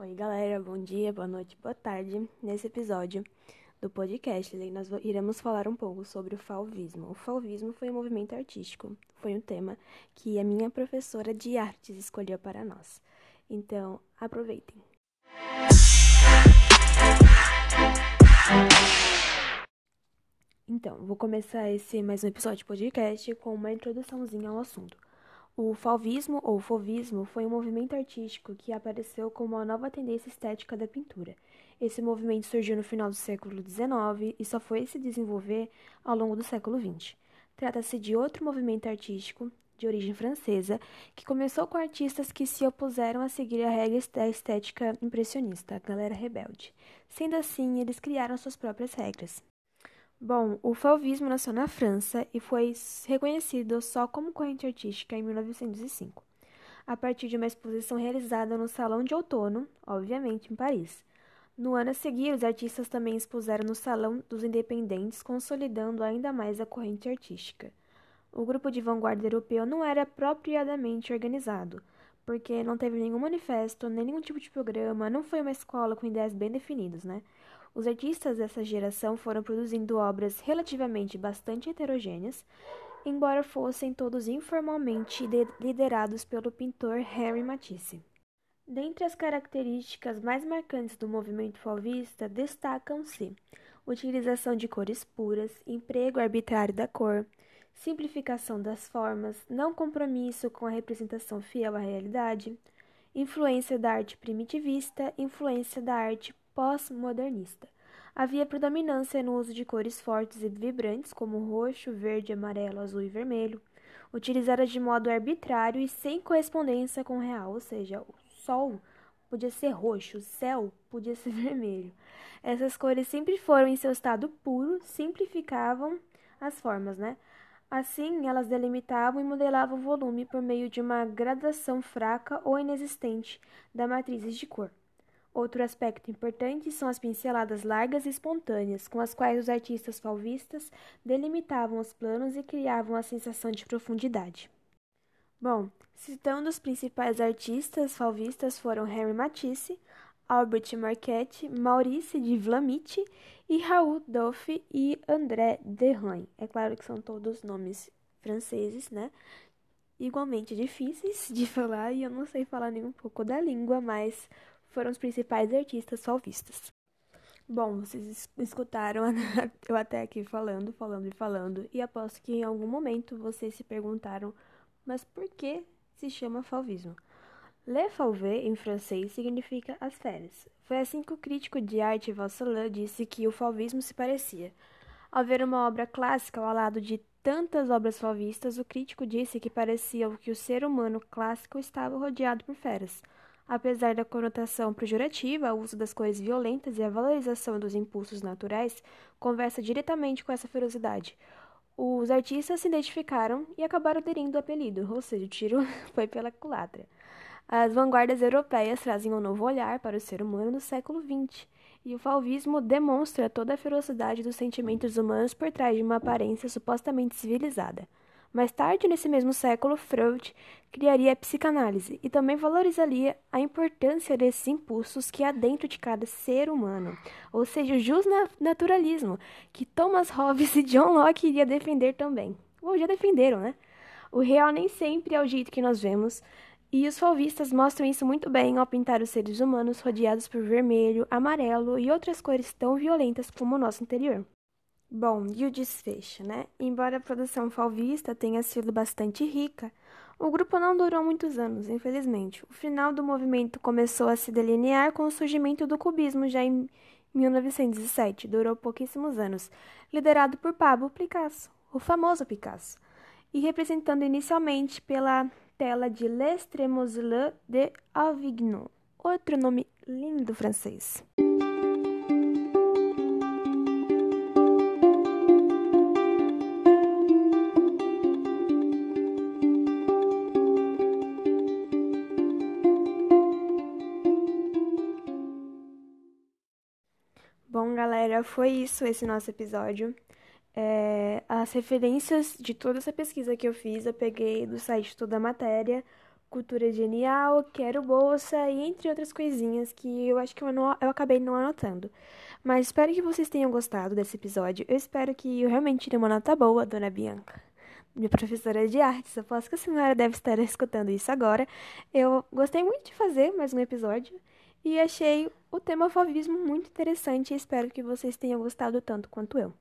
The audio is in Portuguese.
Oi, galera, bom dia, boa noite, boa tarde. Nesse episódio do podcast, nós iremos falar um pouco sobre o falvismo. O falvismo foi um movimento artístico, foi um tema que a minha professora de artes escolheu para nós. Então, aproveitem. Então, vou começar esse mais um episódio de podcast com uma introduçãozinha ao assunto. O falvismo ou fovismo foi um movimento artístico que apareceu como uma nova tendência estética da pintura. Esse movimento surgiu no final do século XIX e só foi se desenvolver ao longo do século XX. Trata-se de outro movimento artístico de origem francesa que começou com artistas que se opuseram a seguir a regra da estética impressionista, a galera rebelde. Sendo assim, eles criaram suas próprias regras. Bom, o fauvismo nasceu na França e foi reconhecido só como corrente artística em 1905, a partir de uma exposição realizada no Salão de Outono, obviamente em Paris. No ano a seguir, os artistas também expuseram no Salão dos Independentes, consolidando ainda mais a corrente artística. O grupo de vanguarda europeu não era apropriadamente organizado, porque não teve nenhum manifesto, nenhum tipo de programa, não foi uma escola com ideias bem definidas, né? Os artistas dessa geração foram produzindo obras relativamente bastante heterogêneas, embora fossem todos informalmente liderados pelo pintor Henri Matisse. Dentre as características mais marcantes do movimento fauvista destacam-se utilização de cores puras, emprego arbitrário da cor, simplificação das formas, não compromisso com a representação fiel à realidade, influência da arte primitivista, influência da arte pós-modernista. Havia predominância no uso de cores fortes e vibrantes, como roxo, verde, amarelo, azul e vermelho, utilizadas de modo arbitrário e sem correspondência com o real, ou seja, o sol podia ser roxo, o céu podia ser vermelho. Essas cores sempre foram em seu estado puro, simplificavam as formas, né? Assim, elas delimitavam e modelavam o volume por meio de uma gradação fraca ou inexistente da matrizes de cor. Outro aspecto importante são as pinceladas largas e espontâneas, com as quais os artistas fauvistas delimitavam os planos e criavam a sensação de profundidade. Bom, citando os principais artistas fauvistas foram Henri Matisse, Albert Marquette, Maurice de Vlamitte e Raoul Doffe e André Derain. É claro que são todos nomes franceses, né? Igualmente difíceis de falar e eu não sei falar nem um pouco da língua, mas foram os principais artistas solvistas. Bom, vocês escutaram eu até aqui falando, falando e falando, e aposto que em algum momento vocês se perguntaram, mas por que se chama falvismo? Le Fauvé, em francês, significa as férias. Foi assim que o crítico de arte Vasselin disse que o falvismo se parecia. Ao ver uma obra clássica ao lado de tantas obras falvistas, o crítico disse que parecia que o ser humano clássico estava rodeado por feras. Apesar da conotação pejorativa, o uso das cores violentas e a valorização dos impulsos naturais conversa diretamente com essa ferocidade. Os artistas se identificaram e acabaram aderindo ao apelido, ou seja, o tiro foi pela culatra. As vanguardas europeias trazem um novo olhar para o ser humano no século XX, e o fauvismo demonstra toda a ferocidade dos sentimentos humanos por trás de uma aparência supostamente civilizada. Mais tarde, nesse mesmo século, Freud criaria a psicanálise e também valorizaria a importância desses impulsos que há dentro de cada ser humano, ou seja, o justnaturalismo, que Thomas Hobbes e John Locke iriam defender também. Ou já defenderam, né? O real nem sempre é o jeito que nós vemos, e os fauvistas mostram isso muito bem ao pintar os seres humanos rodeados por vermelho, amarelo e outras cores tão violentas como o nosso interior. Bom, e o desfecho, né? Embora a produção falvista tenha sido bastante rica, o grupo não durou muitos anos, infelizmente. O final do movimento começou a se delinear com o surgimento do cubismo já em 1907, durou pouquíssimos anos, liderado por Pablo Picasso, o famoso Picasso, e representando inicialmente pela tela de L'Estremoiselle de Avignon, outro nome lindo francês. Foi isso esse nosso episódio. É, as referências de toda essa pesquisa que eu fiz, eu peguei do site Toda a Matéria, cultura genial, quero bolsa e entre outras coisinhas que eu acho que eu, não, eu acabei não anotando. Mas espero que vocês tenham gostado desse episódio. Eu espero que eu realmente tirei uma nota boa, dona Bianca. Minha professora de artes, aposto que a senhora deve estar escutando isso agora. Eu gostei muito de fazer mais um episódio e achei o tema favismo muito interessante e espero que vocês tenham gostado tanto quanto eu.